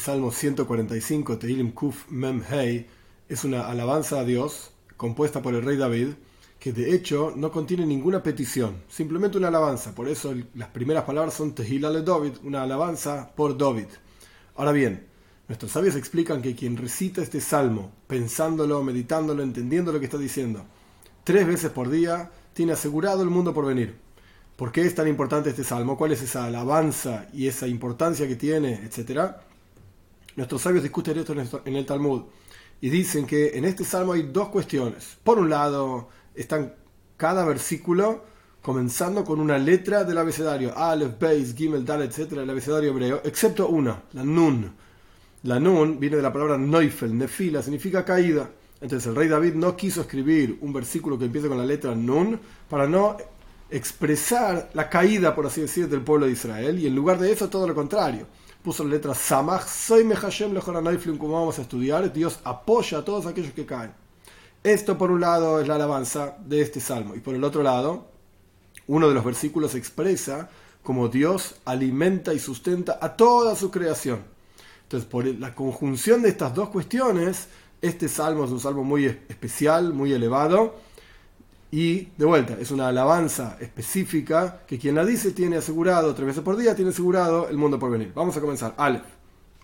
Salmo 145, Teilim Kuf Mem Hei, es una alabanza a Dios compuesta por el rey David, que de hecho no contiene ninguna petición, simplemente una alabanza. Por eso las primeras palabras son Tehila le David, una alabanza por David. Ahora bien, nuestros sabios explican que quien recita este salmo, pensándolo, meditándolo, entendiendo lo que está diciendo, tres veces por día, tiene asegurado el mundo por venir. ¿Por qué es tan importante este salmo? ¿Cuál es esa alabanza y esa importancia que tiene, etcétera? Nuestros sabios discuten esto en el Talmud y dicen que en este salmo hay dos cuestiones. Por un lado, están cada versículo comenzando con una letra del abecedario, Aleph, Beis, Gimel, Dal, etcétera, el abecedario hebreo, excepto una, la Nun. La Nun viene de la palabra Neufel, Nefila, significa caída. Entonces el rey David no quiso escribir un versículo que empiece con la letra Nun para no expresar la caída, por así decir, del pueblo de Israel, y en lugar de eso todo lo contrario. Puso la letra Samach, soy Mehashem Lejoranayflim, como vamos a estudiar, Dios apoya a todos aquellos que caen. Esto por un lado es la alabanza de este salmo, y por el otro lado, uno de los versículos expresa como Dios alimenta y sustenta a toda su creación. Entonces, por la conjunción de estas dos cuestiones, este salmo es un salmo muy especial, muy elevado, y de vuelta, es una alabanza específica que quien la dice tiene asegurado, tres veces por día, tiene asegurado el mundo por venir. Vamos a comenzar. Aleph.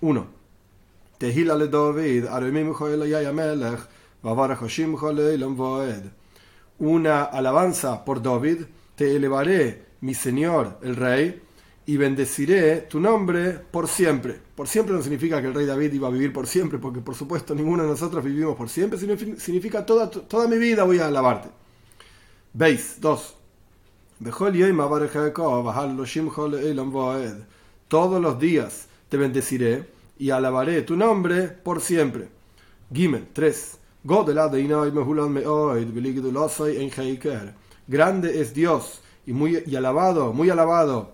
1. Una alabanza por David. Te elevaré, mi Señor, el Rey, y bendeciré tu nombre por siempre. Por siempre no significa que el rey David iba a vivir por siempre, porque por supuesto ninguno de nosotros vivimos por siempre, significa toda, toda mi vida voy a alabarte. Veis, 2. Todos los días te bendeciré y alabaré tu nombre por siempre. Gimel 3. Grande es Dios y muy y alabado, muy alabado.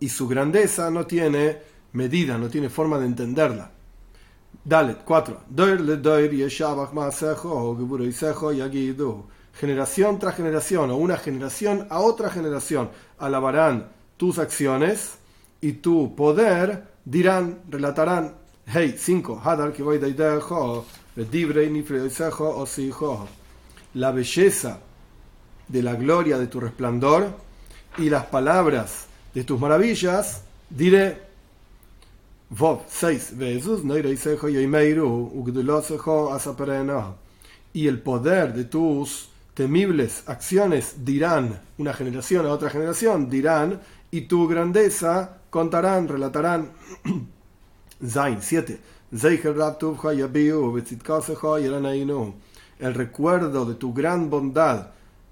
Y su grandeza no tiene medida, no tiene forma de entenderla. Dale, 4 generación tras generación o una generación a otra generación alabarán tus acciones y tu poder dirán, relatarán, hey, 5, Hadar que voy la belleza de la gloria de tu resplandor y las palabras de tus maravillas, diré, Vov 6, y el poder de tus temibles acciones dirán, una generación a otra generación dirán, y tu grandeza contarán, relatarán. Zain 7. El recuerdo de tu gran bondad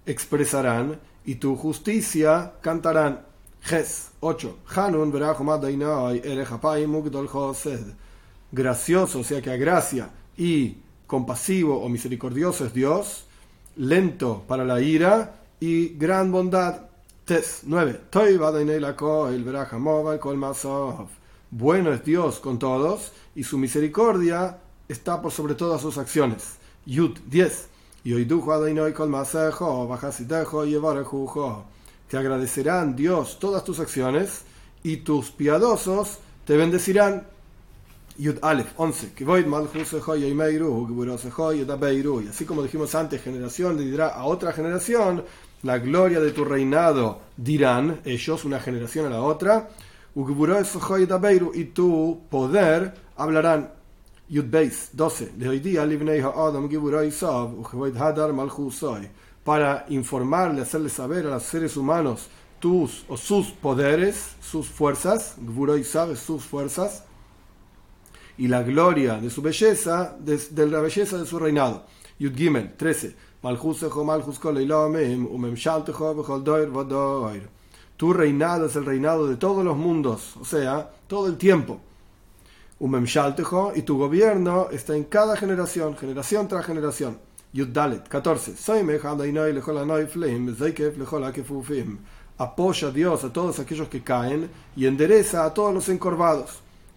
expresarán y tu justicia cantarán. Ges 8. Gracioso, o sea que a gracia y compasivo o misericordioso es Dios lento para la ira y gran bondad. Tes 9. Bueno es Dios con todos y su misericordia está por sobre todas sus acciones. Yud 10. Te agradecerán Dios todas tus acciones y tus piadosos te bendecirán. Yud Aleph 11. Y así como dijimos antes, generación le dirá a otra generación, la gloria de tu reinado dirán ellos, una generación a la otra, y tu poder hablarán. Yud Beis 12. Para informarle, hacerle saber a los seres humanos tus o sus poderes, sus fuerzas, sus fuerzas y la gloria de su belleza, de, la belleza de su reinado. Yud Gimel 13. Tu reinado es el reinado de todos los mundos, o sea, todo el tiempo. Y tu gobierno está en cada generación, generación tras generación. Yud Dalet 14. Apoya a Dios a todos aquellos que caen y endereza a todos los encorvados.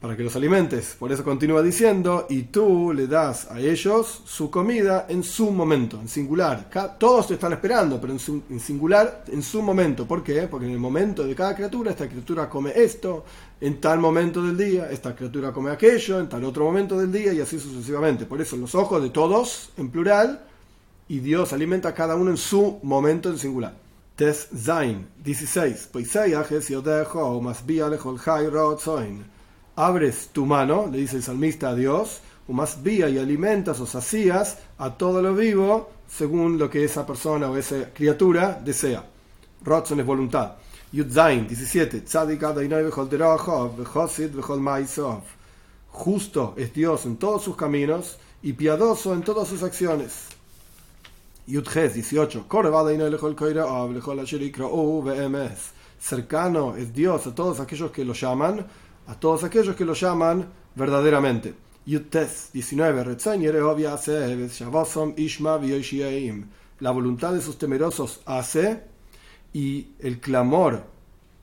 para que los alimentes. Por eso continúa diciendo, y tú le das a ellos su comida en su momento, en singular. Todos te están esperando, pero en, singular, en su momento. ¿Por qué? Porque en el momento de cada criatura, esta criatura come esto, en tal momento del día, esta criatura come aquello, en tal otro momento del día, y así sucesivamente. Por eso los ojos de todos, en plural, y Dios alimenta a cada uno en su momento en singular. Tes Zain 16. Abres tu mano, le dice el salmista a Dios, o más vía y alimentas o sacías a todo lo vivo según lo que esa persona o esa criatura desea. Rotzon es voluntad. Yudzain 17. Justo es Dios en todos sus caminos y piadoso en todas sus acciones. Yudges 18. Cercano es Dios a todos aquellos que lo llaman, a todos aquellos que lo llaman verdaderamente. Yudtes 19. La voluntad de sus temerosos hace y el clamor,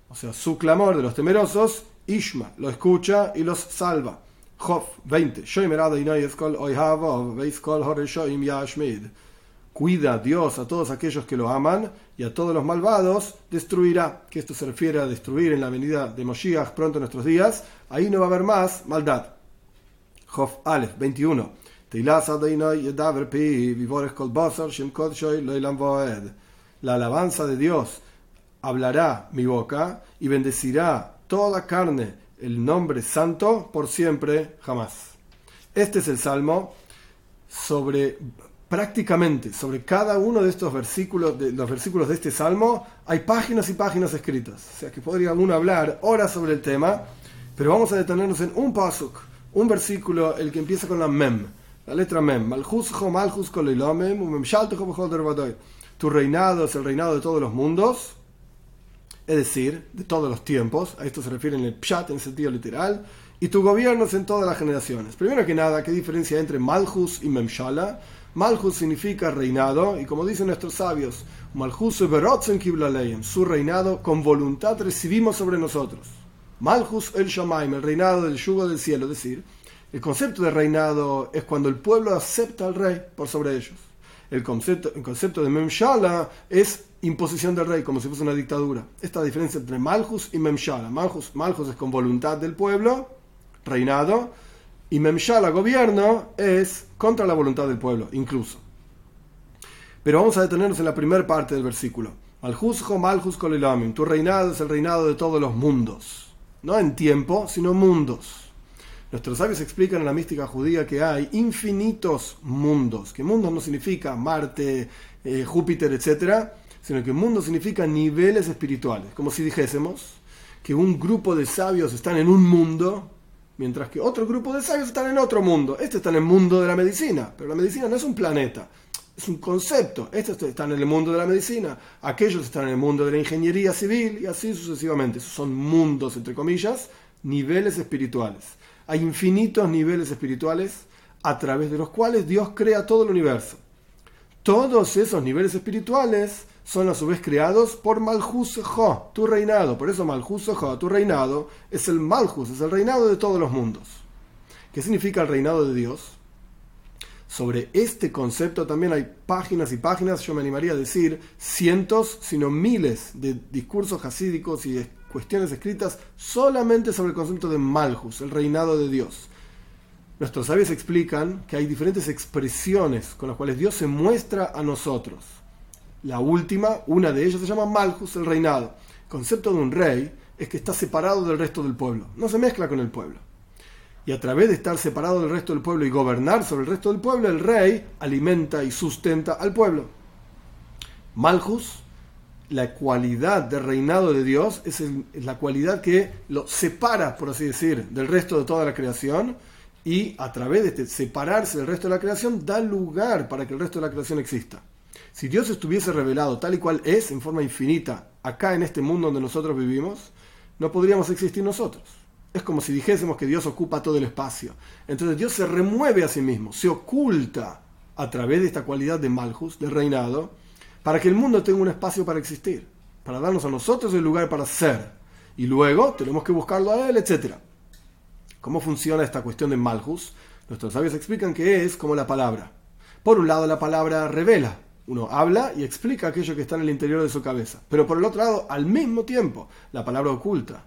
o sea, su clamor de los temerosos, Ishma, lo escucha y los salva. Job 20. Cuida Dios a todos aquellos que lo aman y a todos los malvados destruirá. Que esto se refiere a destruir en la venida de Moshiach pronto en nuestros días. Ahí no va a haber más maldad. Jof Aleph 21. La alabanza de Dios hablará mi boca y bendecirá toda carne el nombre santo por siempre jamás. Este es el salmo sobre prácticamente sobre cada uno de estos versículos, de los versículos de este salmo, hay páginas y páginas escritas. O sea que podría uno hablar horas sobre el tema, pero vamos a detenernos en un pasuk, un versículo, el que empieza con la mem, la letra mem. Tu reinado es el reinado de todos los mundos, es decir, de todos los tiempos. A esto se refiere en el pshat en sentido literal. Y tu gobierno es en todas las generaciones. Primero que nada, ¿qué diferencia entre Malhus y Memshala? Malhus significa reinado, y como dicen nuestros sabios, Malhus su reinado con voluntad recibimos sobre nosotros. Malhus el Shamaim, el reinado del yugo del cielo, es decir, el concepto de reinado es cuando el pueblo acepta al rey por sobre ellos. El concepto, el concepto de Memshala es imposición del rey, como si fuese una dictadura. Esta diferencia entre Malhus y Memshala. Malhus, Malhus es con voluntad del pueblo, reinado, y Memshala, gobierno, es contra la voluntad del pueblo, incluso. Pero vamos a detenernos en la primera parte del versículo. Malhusjo malhus kolilamim. Tu reinado es el reinado de todos los mundos. No en tiempo, sino mundos. Nuestros sabios explican en la mística judía que hay infinitos mundos. Que mundos no significa Marte, eh, Júpiter, etc. Sino que mundo significa niveles espirituales. Como si dijésemos que un grupo de sabios están en un mundo Mientras que otro grupo de sabios están en otro mundo. Este está en el mundo de la medicina, pero la medicina no es un planeta, es un concepto. Estos están en el mundo de la medicina, aquellos están en el mundo de la ingeniería civil y así sucesivamente. Esos son mundos, entre comillas, niveles espirituales. Hay infinitos niveles espirituales a través de los cuales Dios crea todo el universo. Todos esos niveles espirituales son a su vez creados por Malhus Jo, tu reinado. Por eso Malhus Jo, tu reinado, es el Malhus, es el reinado de todos los mundos. ¿Qué significa el reinado de Dios? Sobre este concepto también hay páginas y páginas, yo me animaría a decir cientos, sino miles de discursos hasídicos y de cuestiones escritas solamente sobre el concepto de Malhus, el reinado de Dios. Nuestros sabios explican que hay diferentes expresiones con las cuales Dios se muestra a nosotros. La última, una de ellas se llama Malhus, el reinado. El concepto de un rey es que está separado del resto del pueblo, no se mezcla con el pueblo. Y a través de estar separado del resto del pueblo y gobernar sobre el resto del pueblo, el rey alimenta y sustenta al pueblo. Malhus, la cualidad de reinado de Dios, es, la cualidad que lo separa, por así decir, del resto de toda la creación y a través de este separarse del resto de la creación da lugar para que el resto de la creación exista. Si Dios estuviese revelado tal y cual es, en forma infinita, acá en este mundo donde nosotros vivimos, no podríamos existir nosotros. Es como si dijésemos que Dios ocupa todo el espacio. Entonces Dios se remueve a sí mismo, se oculta a través de esta cualidad de Malhus, de reinado, para que el mundo tenga un espacio para existir, para darnos a nosotros el lugar para ser. Y luego tenemos que buscarlo a Él, etc. ¿Cómo funciona esta cuestión de Malhus? Nuestros sabios explican que es como la palabra. Por un lado, la palabra revela. Uno habla y explica aquello que está en el interior de su cabeza. Pero por el otro lado, al mismo tiempo, la palabra oculta.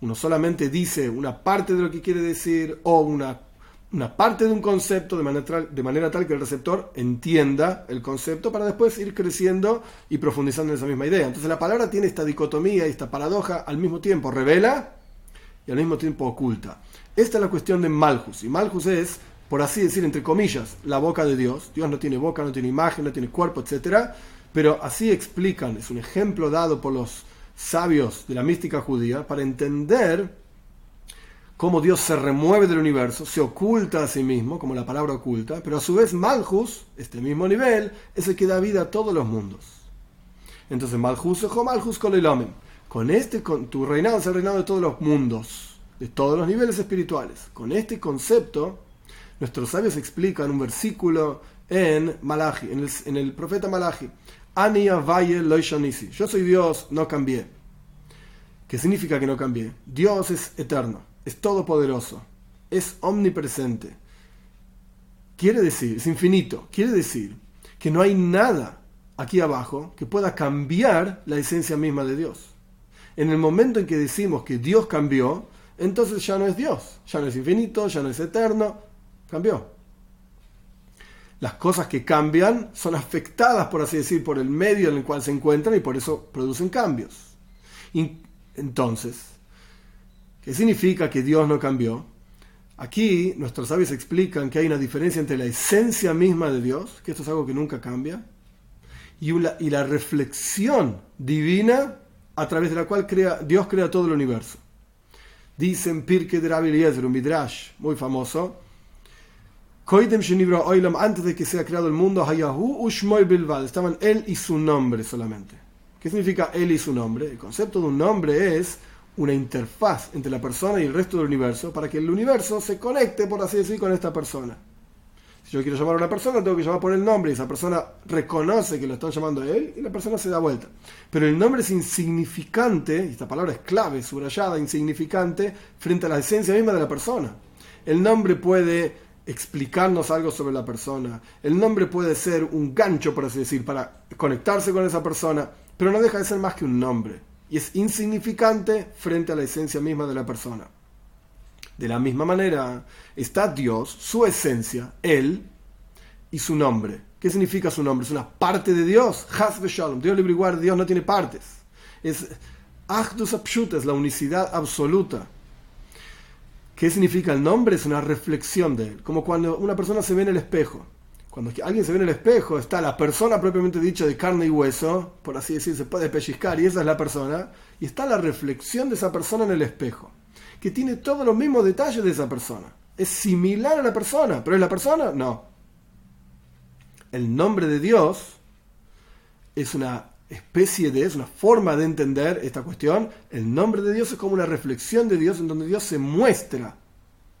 Uno solamente dice una parte de lo que quiere decir o una, una parte de un concepto de manera, de manera tal que el receptor entienda el concepto para después ir creciendo y profundizando en esa misma idea. Entonces la palabra tiene esta dicotomía y esta paradoja al mismo tiempo revela y al mismo tiempo oculta. Esta es la cuestión de Malhus. Y Malhus es, por así decir, entre comillas, la boca de Dios. Dios no tiene boca, no tiene imagen, no tiene cuerpo, etc. Pero así explican, es un ejemplo dado por los sabios de la mística judía para entender cómo Dios se remueve del universo, se oculta a sí mismo, como la palabra oculta, pero a su vez Malhus, este mismo nivel, es el que da vida a todos los mundos. Entonces Malhus o Malhus con Con este, con tu reinado es el reinado de todos los mundos, de todos los niveles espirituales. Con este concepto, nuestros sabios explican un versículo en Malachi, en el, en el profeta Malachi. Yo soy Dios, no cambié. ¿Qué significa que no cambié? Dios es eterno, es todopoderoso, es omnipresente. Quiere decir, es infinito. Quiere decir que no hay nada aquí abajo que pueda cambiar la esencia misma de Dios. En el momento en que decimos que Dios cambió, entonces ya no es Dios, ya no es infinito, ya no es eterno, cambió las cosas que cambian son afectadas, por así decir, por el medio en el cual se encuentran y por eso producen cambios. entonces, ¿qué significa que Dios no cambió? Aquí nuestros sabios explican que hay una diferencia entre la esencia misma de Dios, que esto es algo que nunca cambia, y, y la reflexión divina a través de la cual Dios crea todo el universo. Dicen Pirke de Rabbi un muy famoso, antes de que sea creado el mundo, estaban él y su nombre solamente. ¿Qué significa él y su nombre? El concepto de un nombre es una interfaz entre la persona y el resto del universo para que el universo se conecte, por así decir, con esta persona. Si yo quiero llamar a una persona, tengo que llamar por el nombre y esa persona reconoce que lo están llamando a él y la persona se da vuelta. Pero el nombre es insignificante, y esta palabra es clave, subrayada, insignificante, frente a la esencia misma de la persona. El nombre puede explicarnos algo sobre la persona. El nombre puede ser un gancho, por así decir, para conectarse con esa persona, pero no deja de ser más que un nombre. Y es insignificante frente a la esencia misma de la persona. De la misma manera, está Dios, su esencia, Él, y su nombre. ¿Qué significa su nombre? Es una parte de Dios. Dios libre Dios no tiene partes. Es Achdus es la unicidad absoluta. ¿Qué significa el nombre? Es una reflexión de él. Como cuando una persona se ve en el espejo. Cuando alguien se ve en el espejo, está la persona propiamente dicha de carne y hueso, por así decir, se puede pellizcar y esa es la persona. Y está la reflexión de esa persona en el espejo, que tiene todos los mismos detalles de esa persona. Es similar a la persona, pero es la persona, no. El nombre de Dios es una especie de, es una forma de entender esta cuestión. El nombre de Dios es como una reflexión de Dios en donde Dios se muestra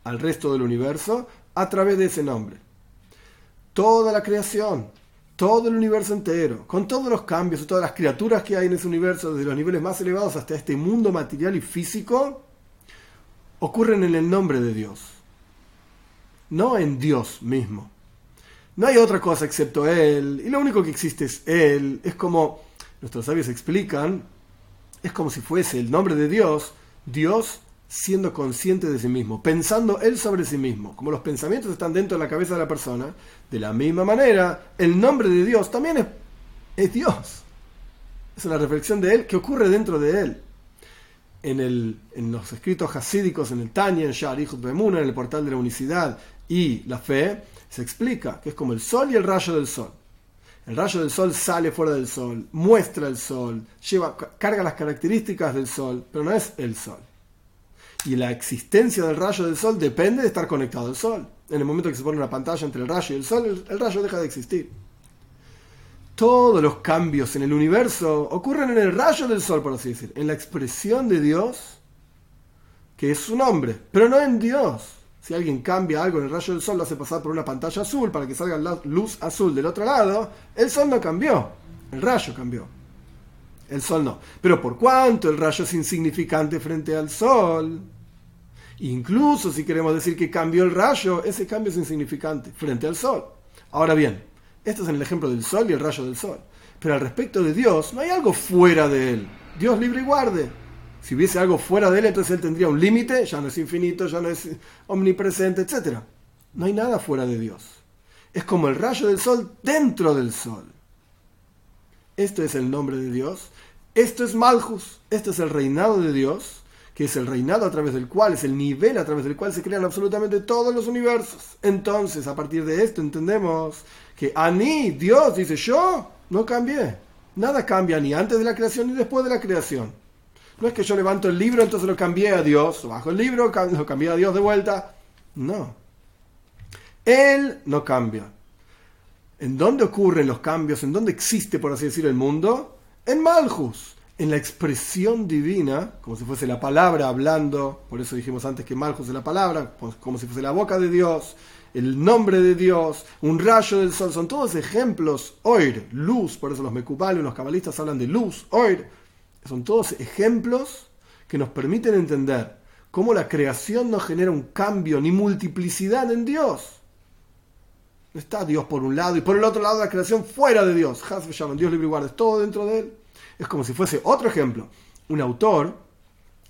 al resto del universo a través de ese nombre. Toda la creación, todo el universo entero, con todos los cambios y todas las criaturas que hay en ese universo, desde los niveles más elevados hasta este mundo material y físico, ocurren en el nombre de Dios, no en Dios mismo. No hay otra cosa excepto Él, y lo único que existe es Él. Es como nuestros sabios explican, es como si fuese el nombre de Dios, Dios siendo consciente de sí mismo, pensando él sobre sí mismo. Como los pensamientos están dentro de la cabeza de la persona, de la misma manera, el nombre de Dios también es, Dios. Es una reflexión de él que ocurre dentro de él. En, el, en los escritos hasídicos, en el Tanya, en Shar, Bemuna, en el portal de la unicidad y la fe, se explica que es como el sol y el rayo del sol. El rayo del sol sale fuera del sol, muestra el sol, lleva, carga las características del sol, pero no es el sol. Y la existencia del rayo del sol depende de estar conectado al sol. En el momento que se pone una pantalla entre el rayo y el sol, el, rayo deja de existir. Todos los cambios en el universo ocurren en el rayo del sol, por así decir, en la expresión de Dios, que es su nombre, pero no en Dios. Si alguien cambia algo en el rayo del sol, lo hace pasar por una pantalla azul para que salga la luz azul del otro lado, el sol no cambió, el rayo cambió. El sol no. Pero por cuanto el rayo es insignificante frente al sol, Incluso si queremos decir que cambió el rayo, ese cambio es insignificante frente al sol. Ahora bien, esto es en el ejemplo del sol y el rayo del sol. Pero al respecto de Dios, no hay algo fuera de él. Dios libre y guarde. Si hubiese algo fuera de él, entonces él tendría un límite, ya no es infinito, ya no es omnipresente, etc. No hay nada fuera de Dios. Es como el rayo del sol dentro del sol. Esto es el nombre de Dios. Esto es Malchus. Esto es el reinado de Dios, que es el reinado a través del cual, es el nivel a través del cual se crean absolutamente todos los universos. Entonces, a partir de esto entendemos que a mí, Dios, dice yo, no cambié. Nada cambia ni antes de la creación ni después de la creación. No es que yo levanto el libro, entonces lo cambié a Dios, bajo el libro, lo cambié a Dios de vuelta. No. Él no cambia. ¿En dónde ocurren los cambios? ¿En dónde existe, por así decir, el mundo? En Malchus, en la expresión divina, como si fuese la palabra hablando, por eso dijimos antes que Malchus es la palabra, como si fuese la boca de Dios, el nombre de Dios, un rayo del sol, son todos ejemplos, oir, luz, por eso los mecubales, los cabalistas hablan de luz, oir, son todos ejemplos que nos permiten entender cómo la creación no genera un cambio ni multiplicidad en Dios. No está Dios por un lado y por el otro lado la creación fuera de Dios. Dios libre y guarda, es todo dentro de él. Es como si fuese otro ejemplo. Un autor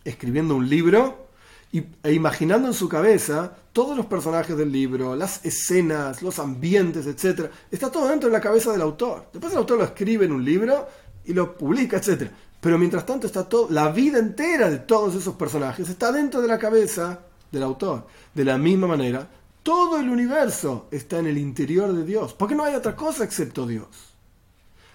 escribiendo un libro e imaginando en su cabeza todos los personajes del libro, las escenas, los ambientes, etc. Está todo dentro de la cabeza del autor. Después el autor lo escribe en un libro y lo publica, etc. Pero mientras tanto está todo, la vida entera de todos esos personajes está dentro de la cabeza del autor. De la misma manera, todo el universo está en el interior de Dios. Porque no hay otra cosa excepto Dios.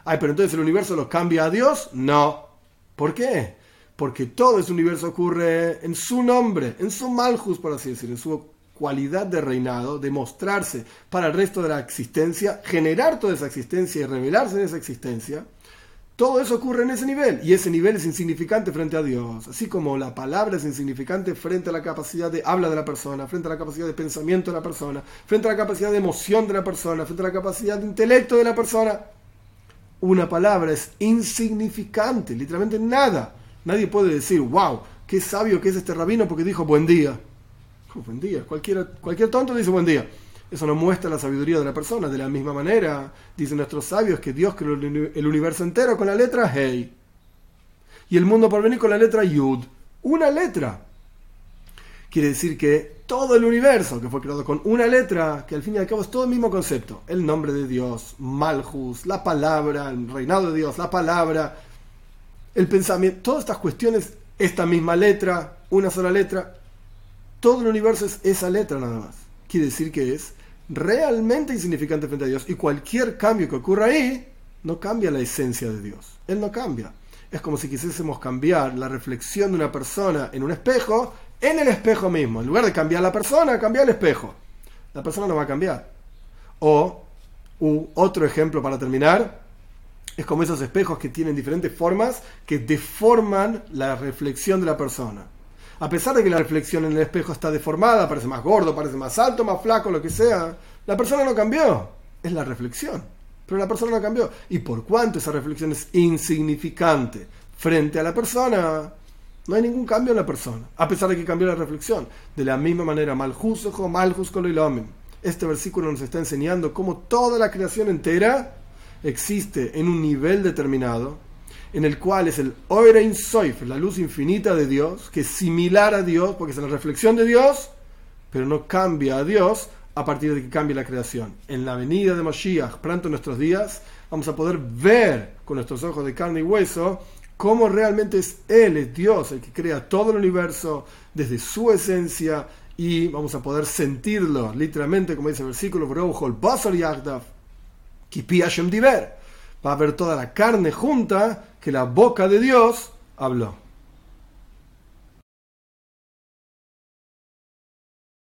Ay, pero entonces el universo lo cambia a Dios? No. ¿Por qué? Porque todo ese universo ocurre en su nombre, en su malhus, por así decirlo, en su cualidad de reinado, de mostrarse para el resto de la existencia, generar toda esa existencia y revelarse en esa existencia. Todo eso ocurre en ese nivel y ese nivel es insignificante frente a Dios, así como la palabra es insignificante frente a la capacidad de habla de la persona, frente a la capacidad de pensamiento de la persona, frente a la capacidad de emoción de la persona, frente a la capacidad de intelecto de la persona. Una palabra es insignificante, literalmente nada. Nadie puede decir, wow, qué sabio que es este rabino porque dijo buen día. buen día, cualquier, cualquier tonto dice buen día. Eso no muestra la sabiduría de la persona. De la misma manera, dicen nuestros sabios que Dios creó el universo entero con la letra Hey. Y el mundo por venir con la letra Yud. Una letra. Quiere decir que todo el universo que fue creado con una letra, que al fin y al cabo es todo el mismo concepto. El nombre de Dios, Malhus, la palabra, el reinado de Dios, la palabra, el pensamiento, todas estas cuestiones, esta misma letra, una sola letra. Todo el universo es esa letra nada más. Quiere decir que es realmente insignificante frente a Dios. Y cualquier cambio que ocurra ahí no cambia la esencia de Dios. Él no cambia. Es como si quisiésemos cambiar la reflexión de una persona en un espejo en el espejo mismo. En lugar de cambiar la persona, cambiar el espejo. La persona no va a cambiar. O otro ejemplo para terminar, es como esos espejos que tienen diferentes formas que deforman la reflexión de la persona. A pesar de que la reflexión en el espejo está deformada, parece más gordo, parece más alto, más flaco, lo que sea, la persona no cambió. Es la reflexión. Pero la persona no cambió. Y por cuanto esa reflexión es insignificante frente a la persona, no hay ningún cambio en la persona, a pesar de que cambió la reflexión. De la misma manera, malhus malhus hombre. Este versículo nos está enseñando cómo toda la creación entera existe en un nivel determinado en el cual es el Oirein Soif, la luz infinita de Dios, que es similar a Dios, porque es la reflexión de Dios, pero no cambia a Dios a partir de que cambie la creación. En la venida de Mashiach, pronto en nuestros días, vamos a poder ver con nuestros ojos de carne y hueso cómo realmente es Él, Dios, el que crea todo el universo desde su esencia y vamos a poder sentirlo, literalmente, como dice el versículo, va a ver toda la carne junta que la boca de Dios habló.